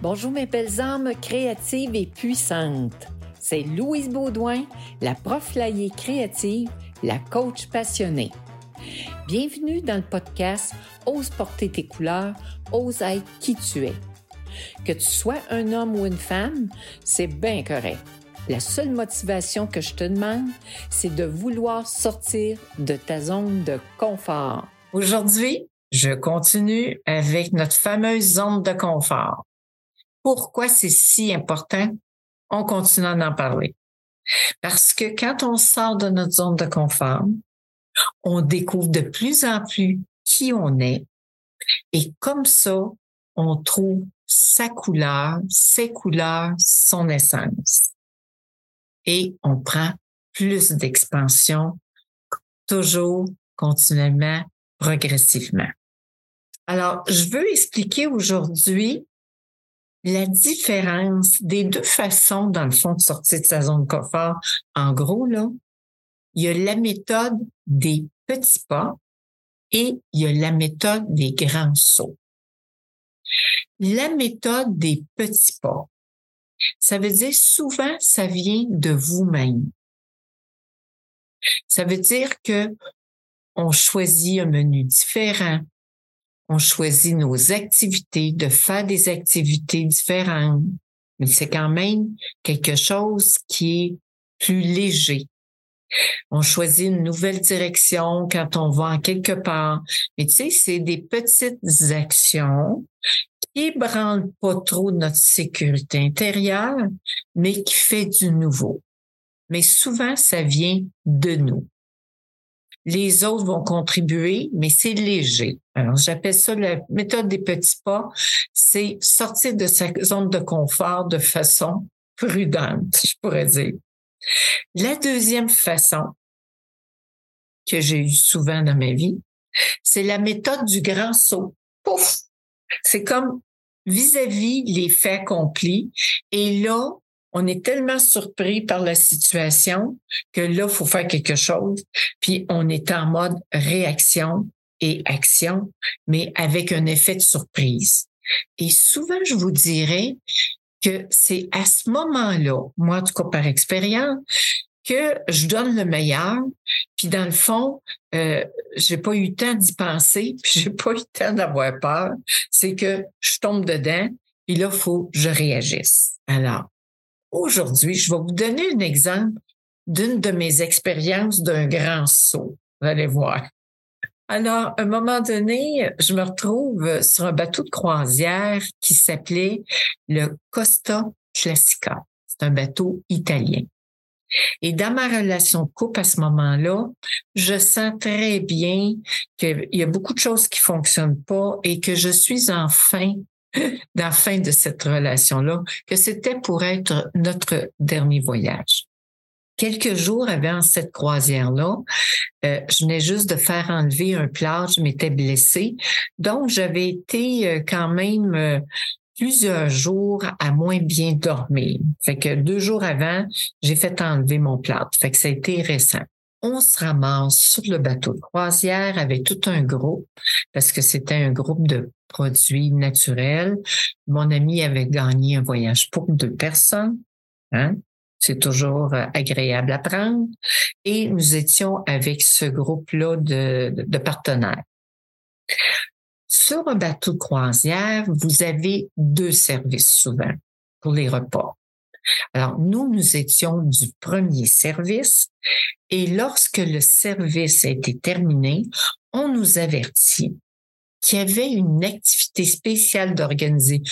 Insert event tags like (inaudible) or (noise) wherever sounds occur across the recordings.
Bonjour mes belles âmes créatives et puissantes. C'est Louise Baudouin, la prof créative, la coach passionnée. Bienvenue dans le podcast Ose porter tes couleurs, ose être qui tu es. Que tu sois un homme ou une femme, c'est bien correct. La seule motivation que je te demande, c'est de vouloir sortir de ta zone de confort. Aujourd'hui, je continue avec notre fameuse zone de confort pourquoi c'est si important, on continue d'en parler. Parce que quand on sort de notre zone de confort, on découvre de plus en plus qui on est et comme ça, on trouve sa couleur, ses couleurs, son essence. Et on prend plus d'expansion, toujours, continuellement, progressivement. Alors, je veux expliquer aujourd'hui la différence des deux façons, dans le fond, de sortir de sa zone de confort, en gros, là, il y a la méthode des petits pas et il y a la méthode des grands sauts. La méthode des petits pas, ça veut dire souvent, ça vient de vous-même. Ça veut dire que on choisit un menu différent, on choisit nos activités, de faire des activités différentes. Mais c'est quand même quelque chose qui est plus léger. On choisit une nouvelle direction quand on va en quelque part. Mais tu sais, c'est des petites actions qui branlent pas trop notre sécurité intérieure, mais qui fait du nouveau. Mais souvent, ça vient de nous. Les autres vont contribuer, mais c'est léger. Alors, j'appelle ça la méthode des petits pas. C'est sortir de sa zone de confort de façon prudente, je pourrais dire. La deuxième façon que j'ai eu souvent dans ma vie, c'est la méthode du grand saut. Pouf! C'est comme vis-à-vis -vis les faits accomplis. Et là, on est tellement surpris par la situation que là, il faut faire quelque chose. Puis on est en mode réaction et action, mais avec un effet de surprise. Et souvent, je vous dirais que c'est à ce moment-là, moi, en tout cas par expérience, que je donne le meilleur. Puis dans le fond, euh, j'ai pas eu le temps d'y penser, puis j'ai pas eu le temps d'avoir peur. C'est que je tombe dedans, et là, il faut que je réagisse. Alors, Aujourd'hui, je vais vous donner un exemple d'une de mes expériences d'un grand saut. Vous allez voir. Alors, à un moment donné, je me retrouve sur un bateau de croisière qui s'appelait le Costa Classica. C'est un bateau italien. Et dans ma relation de couple à ce moment-là, je sens très bien qu'il y a beaucoup de choses qui fonctionnent pas et que je suis enfin la fin de cette relation-là, que c'était pour être notre dernier voyage. Quelques jours avant cette croisière-là, euh, je venais juste de faire enlever un plat, je m'étais blessée. Donc, j'avais été euh, quand même euh, plusieurs jours à moins bien dormir. Fait que deux jours avant, j'ai fait enlever mon plat. Fait que ça a été récent on se ramasse sur le bateau de croisière avec tout un groupe, parce que c'était un groupe de produits naturels. Mon ami avait gagné un voyage pour deux personnes. Hein? C'est toujours euh, agréable à prendre. Et nous étions avec ce groupe-là de, de partenaires. Sur un bateau de croisière, vous avez deux services souvent pour les repas. Alors, nous, nous étions du premier service et lorsque le service a été terminé, on nous avertit qu'il y avait une activité spéciale d'organiser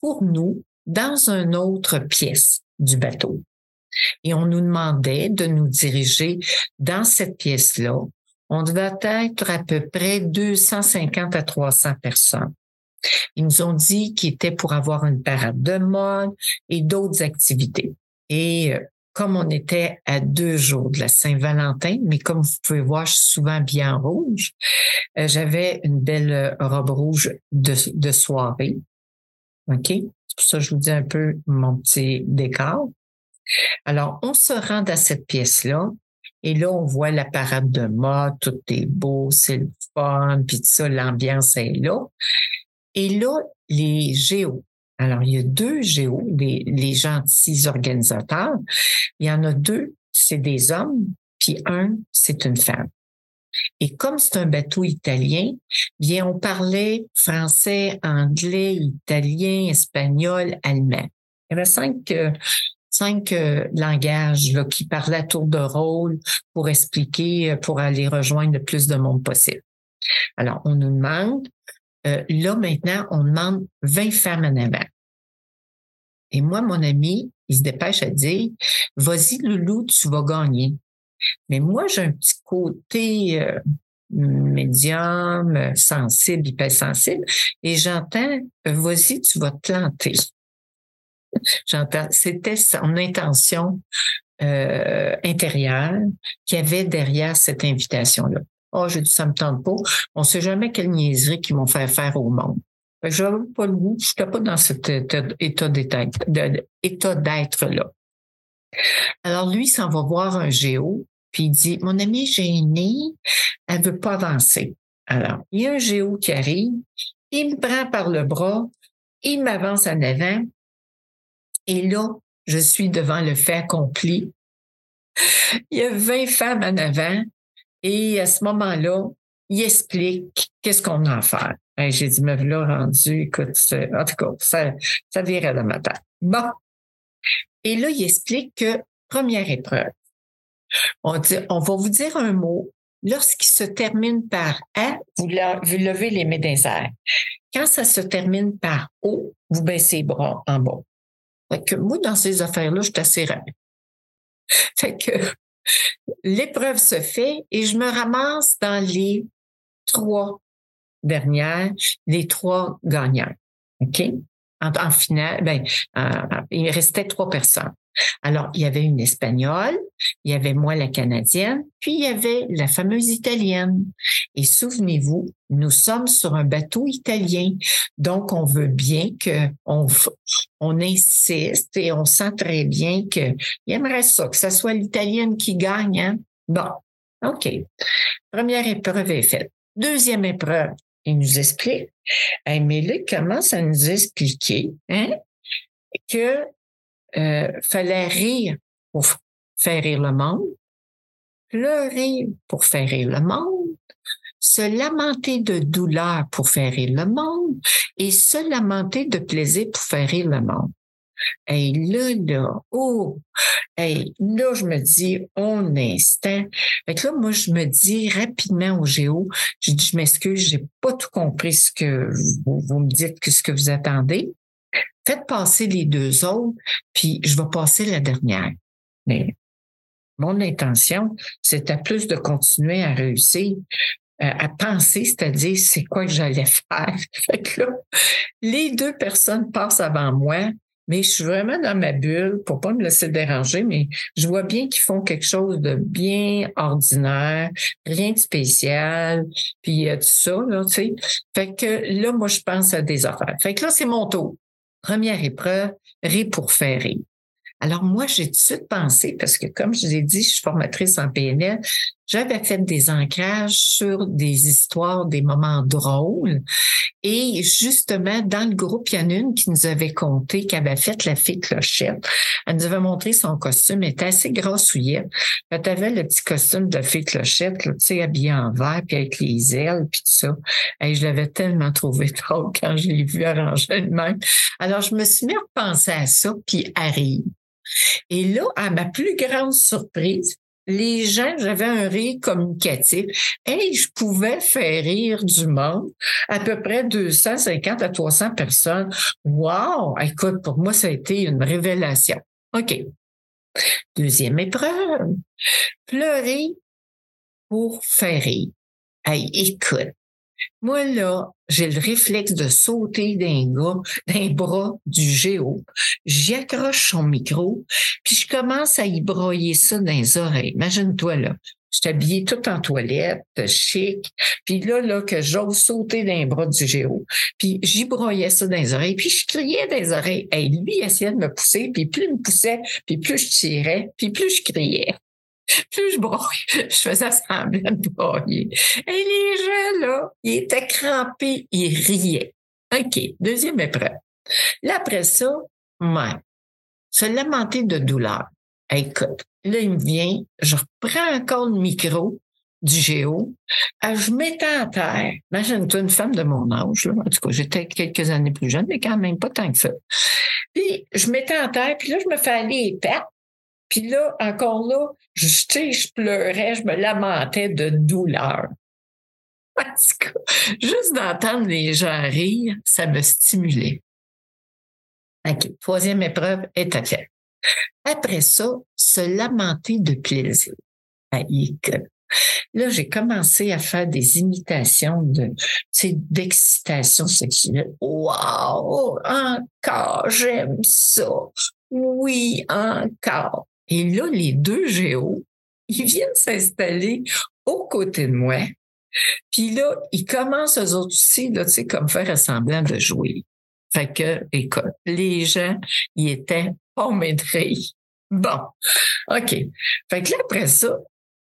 pour nous dans une autre pièce du bateau. Et on nous demandait de nous diriger dans cette pièce-là. On devait être à peu près 250 à 300 personnes. Ils nous ont dit qu'ils étaient pour avoir une parade de mode et d'autres activités. Et euh, comme on était à deux jours de la Saint-Valentin, mais comme vous pouvez voir, je suis souvent bien rouge, euh, j'avais une belle euh, robe rouge de, de soirée. OK? C'est pour ça que je vous dis un peu mon petit décor. Alors, on se rend à cette pièce-là et là, on voit la parade de mode, tout est beau, c'est le fun, puis tout ça, l'ambiance est là. Et là, les géos, Alors, il y a deux géos, les, gentils organisateurs. Il y en a deux, c'est des hommes, puis un, c'est une femme. Et comme c'est un bateau italien, bien, on parlait français, anglais, italien, espagnol, allemand. Il y avait cinq, euh, cinq euh, langages qui parlaient à tour de rôle pour expliquer, euh, pour aller rejoindre le plus de monde possible. Alors, on nous demande, là maintenant, on demande 20 femmes en avant. Et moi, mon ami, il se dépêche à dire, vas-y, Loulou, tu vas gagner. Mais moi, j'ai un petit côté euh, médium, sensible, hypersensible, et j'entends, vas-y, tu vas te planter. J'entends, c'était son intention euh, intérieure qu'il y avait derrière cette invitation-là. Oh, je dis, ça me tente pas. On sait jamais quelle niaiserie qu'ils vont faire faire au monde. Je n'avais pas le goût, je n'étais pas dans cet état d'être-là. Alors, lui, s'en va voir un géo, puis il dit, mon amie gênée, elle veut pas avancer. Alors, il y a un géo qui arrive, il me prend par le bras, il m'avance en avant, et là, je suis devant le fait accompli. Il y a 20 femmes en avant, et à ce moment-là, il explique qu'est-ce qu'on a à faire. J'ai dit, me voilà rendu, écoute, en tout cas, ça, ça virait de ma tête. Bon, et là, il explique que première épreuve, on, dit, on va vous dire un mot. Lorsqu'il se termine par A, vous, levez les mains des airs. Quand ça se termine par O, vous baissez les bras en bas. Fait que moi, dans ces affaires-là, je suis assez rapide. Fait que l'épreuve se fait et je me ramasse dans les trois dernières, les trois gagnants. OK? en, finale, ben, euh, il restait trois personnes. Alors, il y avait une Espagnole, il y avait moi la Canadienne, puis il y avait la fameuse Italienne. Et souvenez-vous, nous sommes sur un bateau italien, donc on veut bien que on, on insiste et on sent très bien que il aimerait ça, que ce soit l'Italienne qui gagne. Hein? Bon, OK. Première épreuve est faite. Deuxième épreuve, il nous explique. mais là, il commence à nous expliquer hein, que euh, fallait rire pour faire rire le monde, pleurer pour faire rire le monde, se lamenter de douleur pour faire rire le monde et se lamenter de plaisir pour faire rire le monde. Et là, là, oh, hey, là, je me dis, un instant. Fait que là, moi, je me dis rapidement au géo, je dis, je m'excuse, j'ai pas tout compris ce que vous, vous me dites, que ce que vous attendez. Faites passer les deux autres, puis je vais passer la dernière. Mais mon intention, c'était plus de continuer à réussir, euh, à penser, c'est-à-dire c'est quoi que j'allais (laughs) faire. Les deux personnes passent avant moi, mais je suis vraiment dans ma bulle pour pas me laisser déranger, mais je vois bien qu'ils font quelque chose de bien ordinaire, rien de spécial, puis tout ça, là, tu sais. Fait que là, moi, je pense à des affaires. Fait que là, c'est mon tour. Première épreuve, rire pour faire. Alors moi, j'ai tout de suite pensé, parce que comme je vous ai dit, je suis formatrice en PNL, j'avais fait des ancrages sur des histoires, des moments drôles. Et justement, dans le groupe, il y en a une qui nous avait conté, qui avait fait la fée clochette. Elle nous avait montré son costume, elle était assez grassouillette. Elle avait le petit costume de fée clochette, tu sais, habillé en vert, puis avec les ailes, puis tout ça. Et je l'avais tellement trouvé (laughs) drôle quand je l'ai vu arranger le même. Alors, je me suis mis à penser à ça, puis arrive. Et là, à ma plus grande surprise, les gens, j'avais un rire communicatif. Et je pouvais faire rire du monde, à peu près 250 à 300 personnes. Wow! Écoute, pour moi, ça a été une révélation. OK. Deuxième épreuve. Pleurer pour faire rire. Hey, écoute, moi, là, j'ai le réflexe de sauter d'un gars, d'un bras du géo. J'y accroche son micro, puis je commence à y broyer ça dans les oreilles. Imagine-toi, là. Je suis habillée tout en toilette, chic. Puis là, là, que j'ose sauter d'un bras du géo. Puis j'y broyais ça dans les oreilles. Puis je criais dans les oreilles. Et lui, il essayait de me pousser. Puis plus il me poussait, puis plus je tirais, puis plus je criais plus je broye, je faisais semblant de broyer. Et les gens, là, ils étaient crampés, ils riaient. OK, deuxième épreuve. Là, après ça, ouais, se lamenter de douleur. Écoute, là, il me vient, je reprends encore le micro du géo, euh, je m'étais à terre. Imagine-toi une femme de mon âge, là. En tout cas, j'étais quelques années plus jeune, mais quand même pas tant que ça. Puis, je m'étais à terre, puis là, je me fais aller et Puis là, encore là, je, je pleurais, je me lamentais de douleur. Parce que juste d'entendre les gens rire, ça me stimulait. OK. Troisième épreuve est à. Après ça, se lamenter de plaisir. Là, j'ai commencé à faire des imitations de, d'excitation sexuelle. Wow! Encore, j'aime ça. Oui, encore. Et là, les deux géos, ils viennent s'installer aux côtés de moi. Puis là, ils commencent eux autres aussi, là, tu sais, comme faire semblant de jouer. Fait que, écoute, les gens, ils étaient pas maîtrisés. Bon, OK. Fait que là, après ça,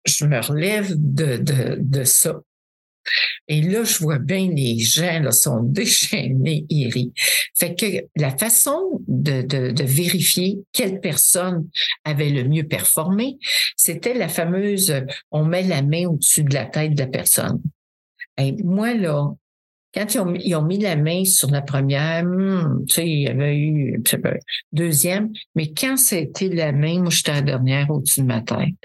je me relève de, de, de ça. Et là, je vois bien les gens là, sont (laughs) déchaînés, ils Fait que la façon de, vérifier quelle personne avait le mieux performé, c'était la fameuse on met la main au-dessus de la tête de la personne. Et moi, là, quand ils ont, mis la main sur la première, hmm, tu sais, il y avait eu deuxième, mais quand c'était la main, moi j'étais la dernière au-dessus de ma tête.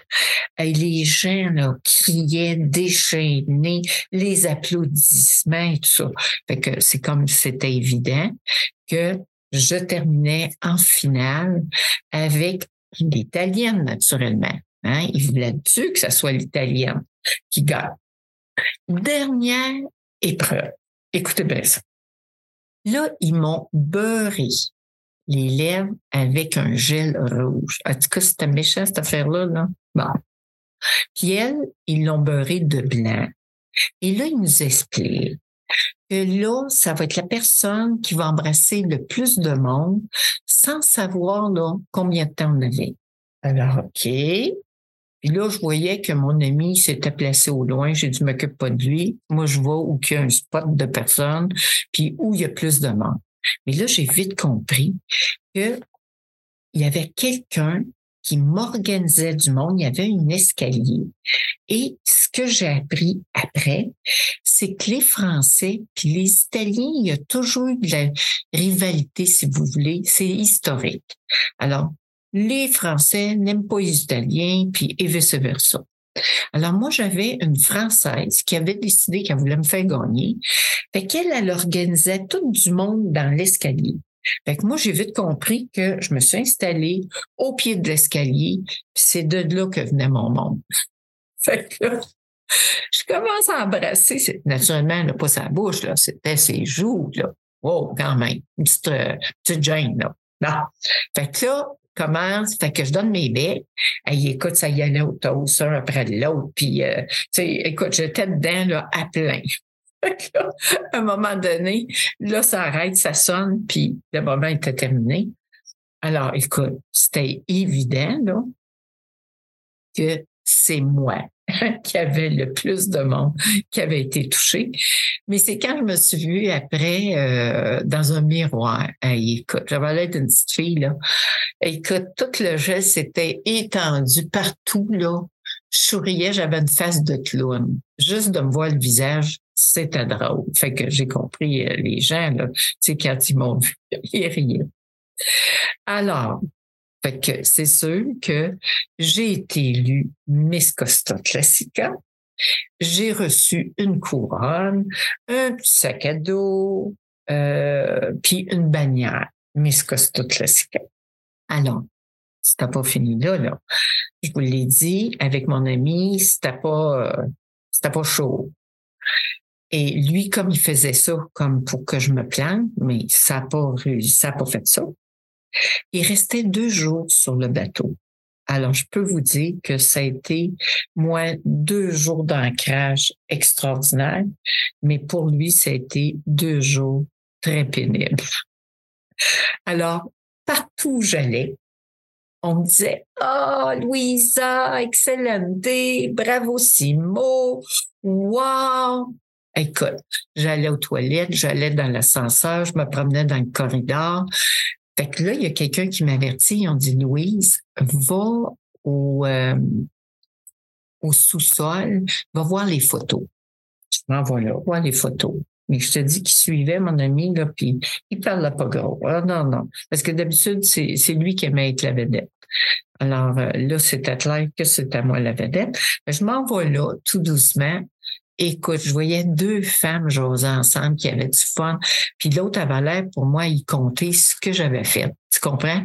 Et les gens là, criaient, déchaînés, les applaudissements et tout ça. Fait que c'est comme c'était évident que je terminais en finale avec l'italienne, naturellement. Hein? Il voulait-tu que ce soit l'italienne qui gagne? Dernière épreuve. Écoutez bien ça. Là, ils m'ont beurré les lèvres avec un gel rouge. En tout cas, c'était méchant, cette affaire-là, là. Bon. Puis elle, ils l'ont beurré de blanc. Et là, ils nous expliquent que là, ça va être la personne qui va embrasser le plus de monde sans savoir combien de temps on avait. Alors, OK. Puis là, je voyais que mon ami s'était placé au loin. J'ai dit, m'occupe pas de lui. Moi, je vois où il y a un spot de personnes, puis où il y a plus de monde. Mais là, j'ai vite compris que il y avait quelqu'un qui m'organisait du monde. Il y avait un escalier. Et ce que j'ai appris après, c'est que les Français puis les Italiens, il y a toujours eu de la rivalité, si vous voulez. C'est historique. Alors, les Français n'aiment pas les Italiens, puis et vice-versa. Alors moi, j'avais une Française qui avait décidé qu'elle voulait me faire gagner. Fait qu'elle, elle organisait tout du monde dans l'escalier. Fait que moi, j'ai vite compris que je me suis installée au pied de l'escalier, puis c'est de là que venait mon monde. (laughs) Fait que je commence à embrasser. Naturellement, elle n'a pas sa bouche, là. C'était ses joues, là. Quand même. Une petite, euh, gêne, là. Non. Fait que là, commence, fait que je donne mes baies. Elle écoute, ça y allait au toast, un après l'autre. Puis, euh, tu sais, écoute, j'étais dedans là, à plein. (laughs) à un moment donné, là, ça arrête, ça sonne, puis le moment était terminé. Alors, écoute, c'était évident là, que c'est moi (laughs) qui avait le plus de monde qui avait été touché. Mais c'est quand je me suis vue après euh, dans un miroir. écoute, j'avais l'air d'une petite fille, là. Écoute, tout le geste s'était étendu partout, là. Je souriais, j'avais une face de clown. Juste de me voir le visage, c'était drôle. Fait que j'ai compris euh, les gens, là, sais, quand ils m'ont vu, (laughs) ils riaient. Alors, fait que c'est sûr que j'ai été élue Miss Costa Classica. J'ai reçu une couronne, un sac à dos, euh, puis une bannière Miss Costa Classica. Alors, c'était pas fini là, là. Je vous l'ai dit, avec mon ami, c'était pas, euh, c'était pas chaud. Et lui, comme il faisait ça, comme pour que je me plante, mais ça n'a pas réussi, ça n'a pas fait ça. Il restait deux jours sur le bateau. Alors, je peux vous dire que ça a été, moi, deux jours d'ancrage extraordinaire, mais pour lui, ça a été deux jours très pénibles. Alors, partout où j'allais, on me disait, oh, Louisa, excellente, bravo Simo, wow. Écoute, j'allais aux toilettes, j'allais dans l'ascenseur, je me promenais dans le corridor. Fait que là, il y a quelqu'un qui m'avertit, on dit Louise, va au, euh, au sous-sol, va voir les photos. Je m'en vais là, voir les photos. Mais je te dis qu'il suivait mon ami, là, puis il parlait pas gros. Ah, non, non. Parce que d'habitude, c'est, lui qui aimait être la vedette. Alors euh, là, c'était clair que c'était moi la vedette. Je m'en vais là, tout doucement. Écoute, je voyais deux femmes jouer ensemble qui avaient du fun. Puis l'autre avait l'air, pour moi, il comptait ce que j'avais fait. Tu comprends?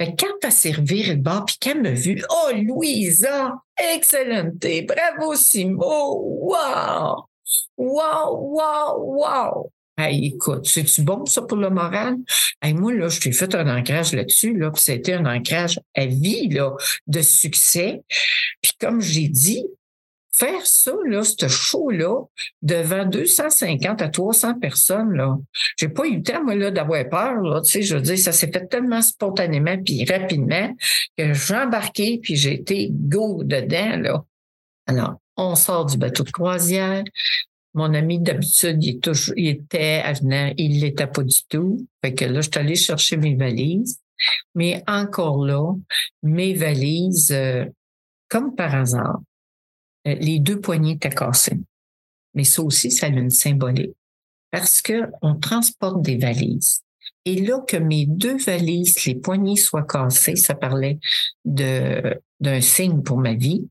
Quand t'as servi le bord, puis qu'elle m'a vu, oh, Louisa, excellente, bravo, Simo, wow! Wow, wow, wow! Hey, écoute, c'est-tu bon ça pour le moral? Hey, moi, là, je t'ai fait un ancrage là-dessus, là, puis c'était un ancrage à vie, là, de succès. Puis comme j'ai dit, faire ça, là, ce show-là, devant 250 à 300 personnes, là, j'ai pas eu le temps, moi, là, d'avoir peur, là, tu sais, je veux dire, ça s'est fait tellement spontanément puis rapidement que j'ai embarqué puis j'ai été go dedans, là. Alors, on sort du bateau de croisière. Mon ami, d'habitude, il, il était avenant, il l'était pas du tout. Fait que là, je suis allée chercher mes valises. Mais encore là, mes valises, euh, comme par hasard, les deux poignées étaient cassées. Mais ça aussi, ça a une symbolique. Parce que on transporte des valises. Et là, que mes deux valises, les poignées soient cassées, ça parlait de, d'un signe pour ma vie.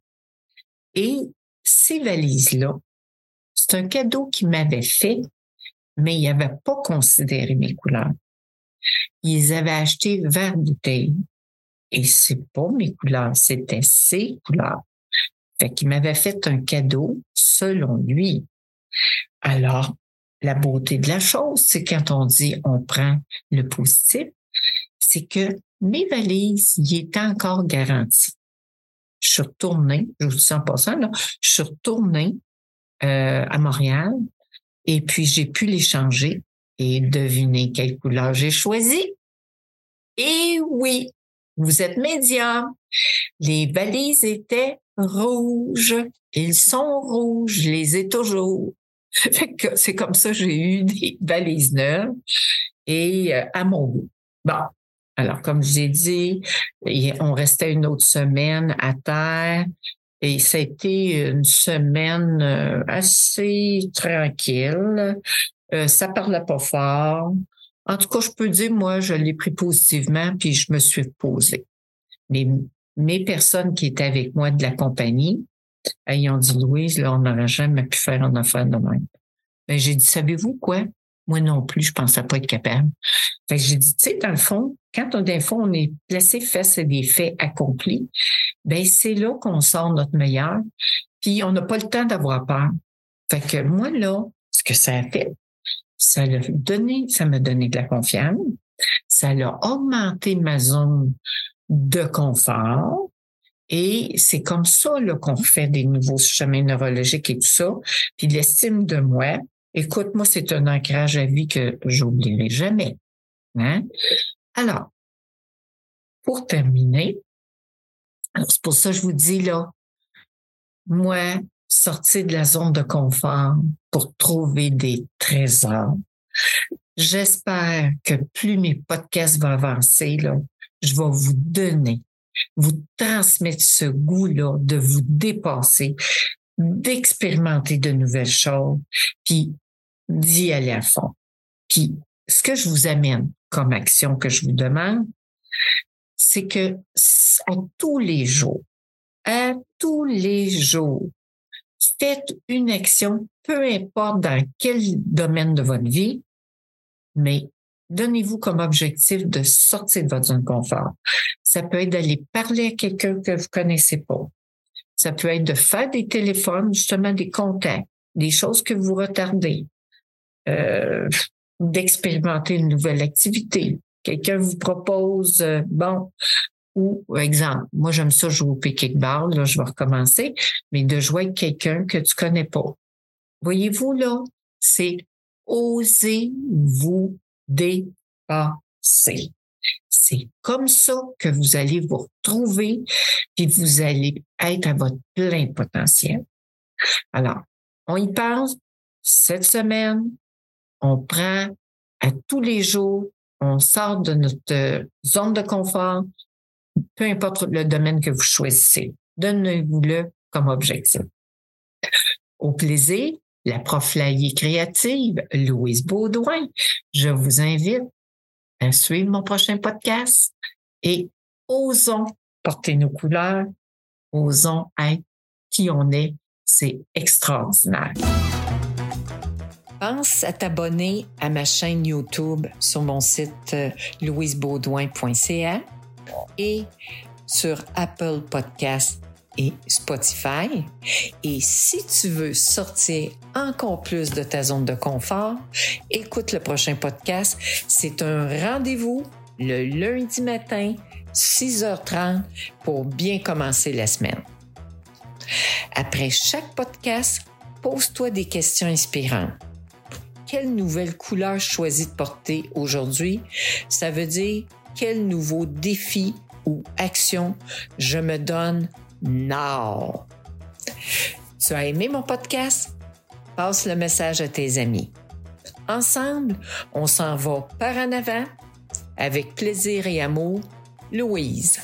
Et ces valises-là, c'est un cadeau qu'il m'avait fait, mais il n'avait pas considéré mes couleurs. Ils avaient acheté vert bouteille. Et c'est pas mes couleurs, c'était ses couleurs. Fait qu'il m'avait fait un cadeau selon lui. Alors, la beauté de la chose, c'est quand on dit on prend le positif, c'est que mes valises, y étaient encore garanties. Je suis retournée, je vous dis en passant, là, je suis retournée euh, à Montréal et puis j'ai pu les changer et deviner quelle couleur j'ai choisi. Et oui, vous êtes médium. Les valises étaient rouges. Ils sont rouges. Je les ai toujours. (laughs) c'est comme ça j'ai eu des valises neuves et euh, à mon goût. Bon. Alors, comme je l'ai dit, on restait une autre semaine à terre et ça a été une semaine euh, assez tranquille. Euh, ça parlait pas fort. En tout cas, je peux dire, moi, je l'ai pris positivement, puis je me suis posée. Mes personnes qui étaient avec moi de la compagnie, ils ont dit, Louise, là, on n'aurait jamais pu faire un affaire de même. Ben, j'ai dit, savez-vous quoi? Moi non plus, je pensais pas être capable. Fait j'ai dit, tu sais, dans le fond, quand on, dans on est placé face à des faits accomplis, ben c'est là qu'on sort notre meilleur. Puis on n'a pas le temps d'avoir peur. Fait que moi, là, ce que ça a fait, ça l'a donné, ça m'a donné de la confiance. Ça a augmenté ma zone de confort. Et c'est comme ça qu'on fait des nouveaux chemins neurologiques et tout ça. Puis l'estime de moi, écoute, moi, c'est un ancrage à vie que j'oublierai jamais. Hein? Alors, pour terminer, c'est pour ça que je vous dis là, moi, sortir de la zone de confort pour trouver des trésors. J'espère que plus mes podcasts vont avancer, là, je vais vous donner, vous transmettre ce goût-là de vous dépasser, d'expérimenter de nouvelles choses, puis d'y aller à fond. Puis, ce que je vous amène comme action que je vous demande, c'est que à tous les jours, à tous les jours, faites une action, peu importe dans quel domaine de votre vie, mais donnez-vous comme objectif de sortir de votre zone de confort. Ça peut être d'aller parler à quelqu'un que vous connaissez pas. Ça peut être de faire des téléphones, justement des contacts, des choses que vous retardez, euh, d'expérimenter une nouvelle activité. Quelqu'un vous propose, euh, bon, ou exemple, moi j'aime ça jouer au kickball, là je vais recommencer, mais de jouer avec quelqu'un que tu connais pas. Voyez-vous là, c'est oser vous dépasser. C'est comme ça que vous allez vous retrouver, puis vous allez être à votre plein potentiel. Alors, on y pense, cette semaine, on prend à tous les jours, on sort de notre zone de confort, peu importe le domaine que vous choisissez. Donnez-vous-le comme objectif. Au plaisir, la prof créative, Louise Baudouin. Je vous invite à suivre mon prochain podcast et osons porter nos couleurs, osons être qui on est. C'est extraordinaire. Pense à t'abonner à ma chaîne YouTube sur mon site euh, louisebaudouin.ca et sur Apple Podcasts et Spotify. Et si tu veux sortir encore plus de ta zone de confort, écoute le prochain podcast. C'est un rendez-vous le lundi matin, 6h30, pour bien commencer la semaine. Après chaque podcast, pose-toi des questions inspirantes. Quelle nouvelle couleur choisis de porter aujourd'hui? Ça veut dire quel nouveau défi ou action je me donne now. Tu as aimé mon podcast? Passe le message à tes amis. Ensemble, on s'en va par en avant avec plaisir et amour. Louise.